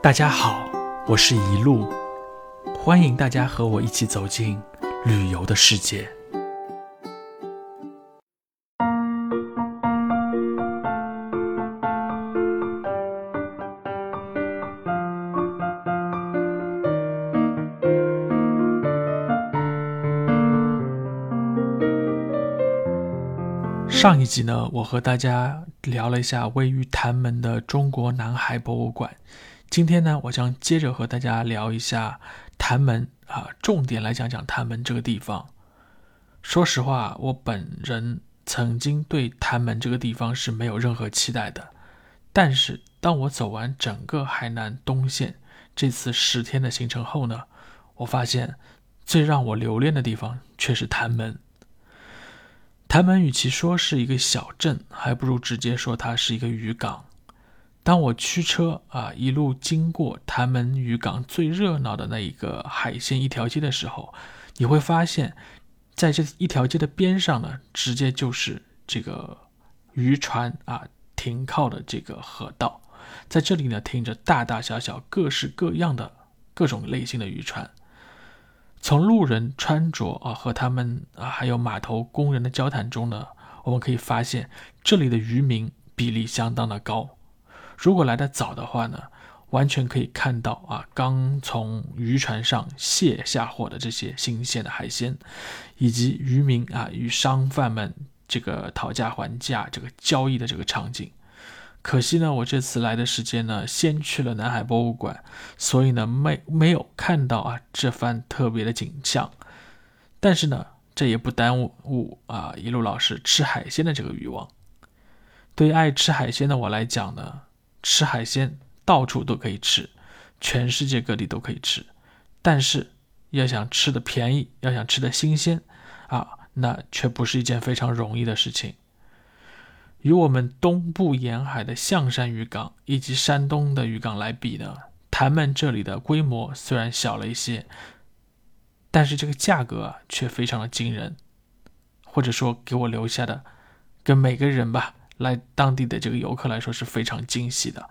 大家好，我是一路，欢迎大家和我一起走进旅游的世界。上一集呢，我和大家聊了一下位于潭门的中国南海博物馆。今天呢，我将接着和大家聊一下潭门啊，重点来讲讲潭门这个地方。说实话，我本人曾经对潭门这个地方是没有任何期待的。但是，当我走完整个海南东线这次十天的行程后呢，我发现最让我留恋的地方却是潭门。潭门与其说是一个小镇，还不如直接说它是一个渔港。当我驱车啊一路经过潭门渔港最热闹的那一个海鲜一条街的时候，你会发现，在这一条街的边上呢，直接就是这个渔船啊停靠的这个河道，在这里呢停着大大小小、各式各样的各种类型的渔船。从路人穿着啊和他们啊还有码头工人的交谈中呢，我们可以发现这里的渔民比例相当的高。如果来的早的话呢，完全可以看到啊刚从渔船上卸下货的这些新鲜的海鲜，以及渔民啊与商贩们这个讨价还价、这个交易的这个场景。可惜呢，我这次来的时间呢，先去了南海博物馆，所以呢，没没有看到啊这番特别的景象。但是呢，这也不耽误误啊一路老师吃海鲜的这个欲望。对爱吃海鲜的我来讲呢，吃海鲜到处都可以吃，全世界各地都可以吃。但是要想吃的便宜，要想吃的新鲜，啊，那却不是一件非常容易的事情。与我们东部沿海的象山渔港以及山东的渔港来比呢，潭门这里的规模虽然小了一些，但是这个价格却非常的惊人，或者说给我留下的，跟每个人吧来当地的这个游客来说是非常惊喜的。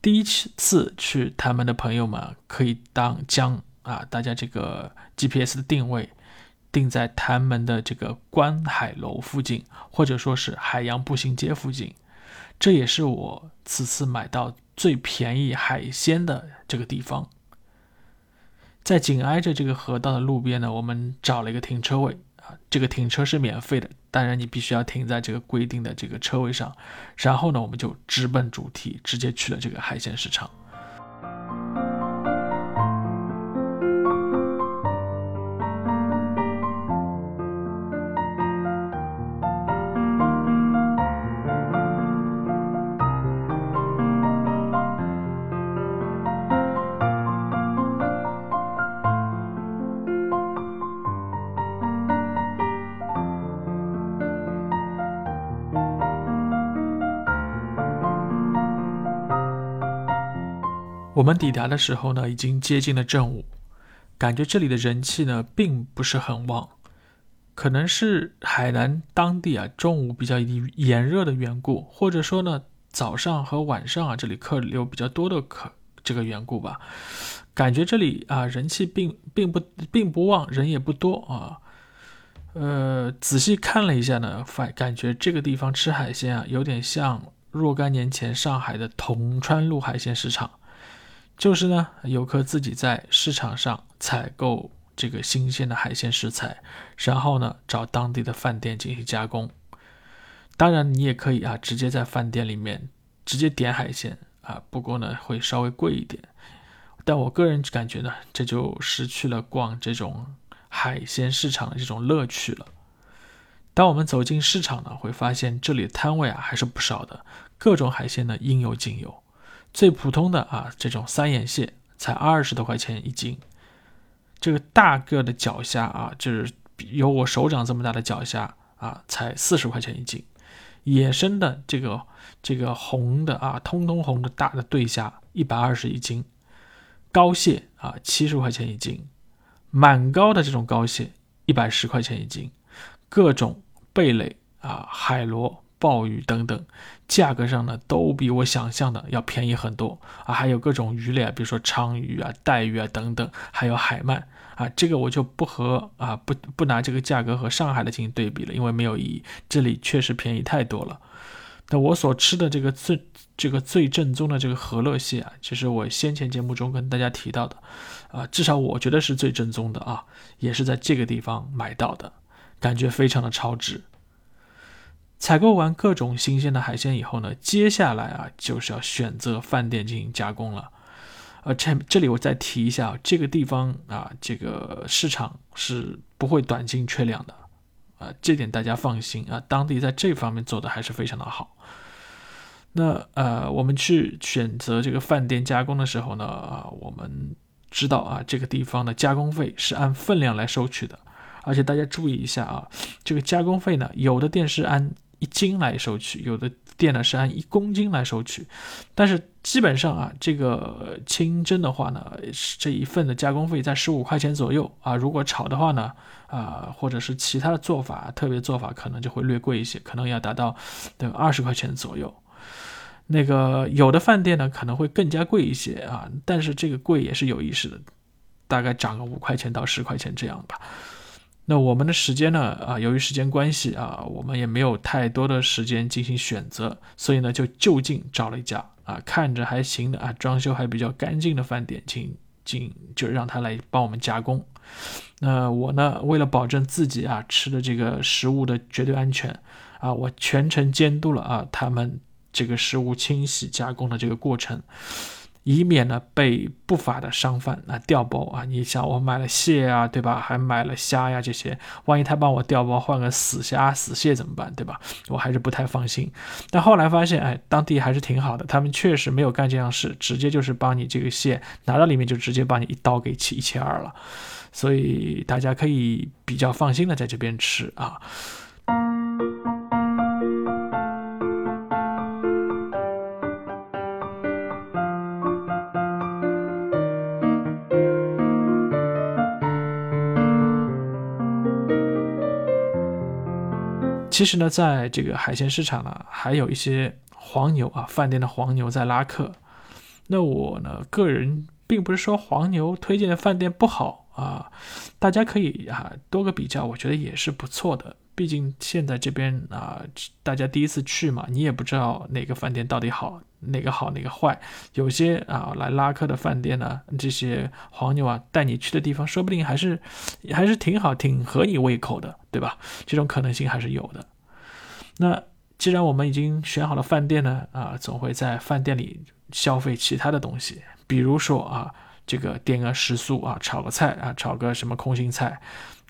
第一次去潭门的朋友们可以当将啊大家这个 GPS 的定位。定在潭门的这个观海楼附近，或者说是海洋步行街附近，这也是我此次买到最便宜海鲜的这个地方。在紧挨着这个河道的路边呢，我们找了一个停车位，这个停车是免费的，当然你必须要停在这个规定的这个车位上。然后呢，我们就直奔主题，直接去了这个海鲜市场。我们抵达的时候呢，已经接近了正午，感觉这里的人气呢并不是很旺，可能是海南当地啊中午比较炎热的缘故，或者说呢早上和晚上啊这里客流比较多的客这个缘故吧，感觉这里啊人气并并不并不旺，人也不多啊。呃，仔细看了一下呢，反感觉这个地方吃海鲜啊，有点像若干年前上海的铜川路海鲜市场。就是呢，游客自己在市场上采购这个新鲜的海鲜食材，然后呢找当地的饭店进行加工。当然，你也可以啊，直接在饭店里面直接点海鲜啊，不过呢会稍微贵一点。但我个人感觉呢，这就失去了逛这种海鲜市场的这种乐趣了。当我们走进市场呢，会发现这里摊位啊还是不少的，各种海鲜呢应有尽有。最普通的啊，这种三眼蟹才二十多块钱一斤，这个大个的脚虾啊，就是有我手掌这么大的脚虾啊，才四十块钱一斤。野生的这个这个红的啊，通通红的大的对虾一百二十一斤，膏蟹啊七十块钱一斤，满膏的这种膏蟹一百十块钱一斤，各种贝类啊海螺鲍鱼等等，价格上呢都比我想象的要便宜很多啊。还有各种鱼类啊，比如说鲳鱼啊、带鱼啊等等，还有海鳗啊，这个我就不和啊不不拿这个价格和上海的进行对比了，因为没有意义，这里确实便宜太多了。那我所吃的这个最这个最正宗的这个和乐蟹啊，其实我先前节目中跟大家提到的，啊，至少我觉得是最正宗的啊，也是在这个地方买到的，感觉非常的超值。采购完各种新鲜的海鲜以后呢，接下来啊就是要选择饭店进行加工了。呃，这这里我再提一下，这个地方啊，这个市场是不会短斤缺两的。啊，这点大家放心啊，当地在这方面做的还是非常的好。那呃，我们去选择这个饭店加工的时候呢，啊，我们知道啊，这个地方的加工费是按分量来收取的，而且大家注意一下啊，这个加工费呢，有的店是按一斤来收取，有的。店呢是按一公斤来收取，但是基本上啊，这个清蒸的话呢，这一份的加工费在十五块钱左右啊。如果炒的话呢，啊，或者是其他的做法，特别做法可能就会略贵一些，可能要达到等二十块钱左右。那个有的饭店呢可能会更加贵一些啊，但是这个贵也是有意识的，大概涨个五块钱到十块钱这样吧。那我们的时间呢？啊，由于时间关系啊，我们也没有太多的时间进行选择，所以呢，就就近找了一家啊，看着还行的啊，装修还比较干净的饭店，请进就让他来帮我们加工。那我呢，为了保证自己啊吃的这个食物的绝对安全啊，我全程监督了啊他们这个食物清洗加工的这个过程。以免呢被不法的商贩啊调包啊！你想我买了蟹啊，对吧？还买了虾呀，这些万一他帮我调包换个死虾死蟹怎么办，对吧？我还是不太放心。但后来发现，哎，当地还是挺好的，他们确实没有干这样事，直接就是帮你这个蟹拿到里面就直接帮你一刀给切一切二了，所以大家可以比较放心的在这边吃啊。其实呢，在这个海鲜市场呢，还有一些黄牛啊，饭店的黄牛在拉客。那我呢，个人并不是说黄牛推荐的饭店不好啊，大家可以啊多个比较，我觉得也是不错的。毕竟现在这边啊，大家第一次去嘛，你也不知道哪个饭店到底好，哪个好哪个坏。有些啊来拉客的饭店呢，这些黄牛啊带你去的地方，说不定还是还是挺好，挺合你胃口的，对吧？这种可能性还是有的。那既然我们已经选好了饭店呢，啊，总会在饭店里消费其他的东西，比如说啊，这个点个食宿啊，炒个菜啊，炒个什么空心菜，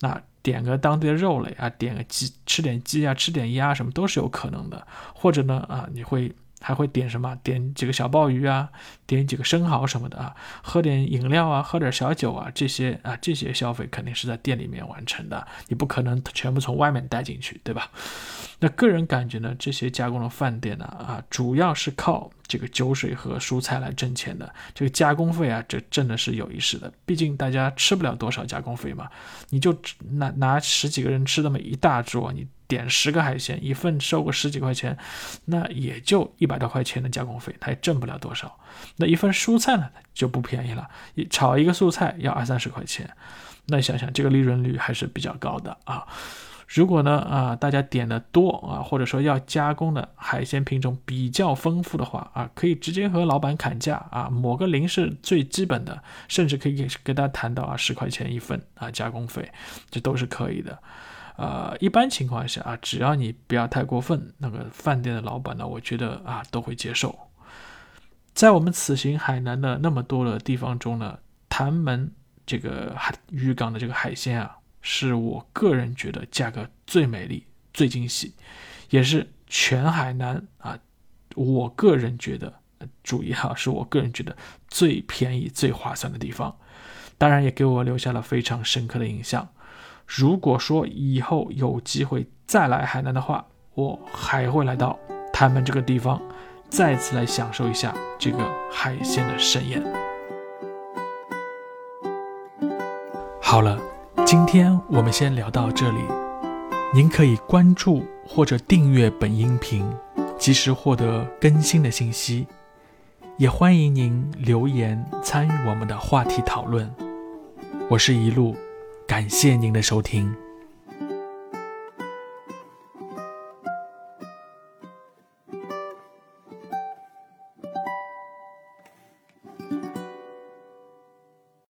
那。点个当地的肉类啊，点个鸡，吃点鸡啊，吃点鸭，什么都是有可能的。或者呢，啊，你会还会点什么？点几个小鲍鱼啊，点几个生蚝什么的啊，喝点饮料啊，喝点小酒啊，这些啊，这些消费肯定是在店里面完成的，你不可能全部从外面带进去，对吧？那个人感觉呢，这些加工的饭店呢，啊，主要是靠这个酒水和蔬菜来挣钱的。这个加工费啊，这挣的是有意识的。毕竟大家吃不了多少加工费嘛，你就拿拿十几个人吃那么一大桌，你点十个海鲜，一份收个十几块钱，那也就一百多块钱的加工费，他也挣不了多少。那一份蔬菜呢，就不便宜了，一炒一个素菜要二三十块钱，那想想这个利润率还是比较高的啊。如果呢啊，大家点的多啊，或者说要加工的海鲜品种比较丰富的话啊，可以直接和老板砍价啊，抹个零是最基本的，甚至可以给给他谈到啊十块钱一份啊加工费，这都是可以的。呃，一般情况下啊，只要你不要太过分，那个饭店的老板呢，我觉得啊都会接受。在我们此行海南的那么多的地方中呢，潭门这个海渔港的这个海鲜啊。是我个人觉得价格最美丽、最惊喜，也是全海南啊，我个人觉得，注意哈，是我个人觉得最便宜、最划算的地方。当然，也给我留下了非常深刻的印象。如果说以后有机会再来海南的话，我还会来到他们这个地方，再次来享受一下这个海鲜的盛宴。好了。今天我们先聊到这里。您可以关注或者订阅本音频，及时获得更新的信息。也欢迎您留言参与我们的话题讨论。我是一路，感谢您的收听。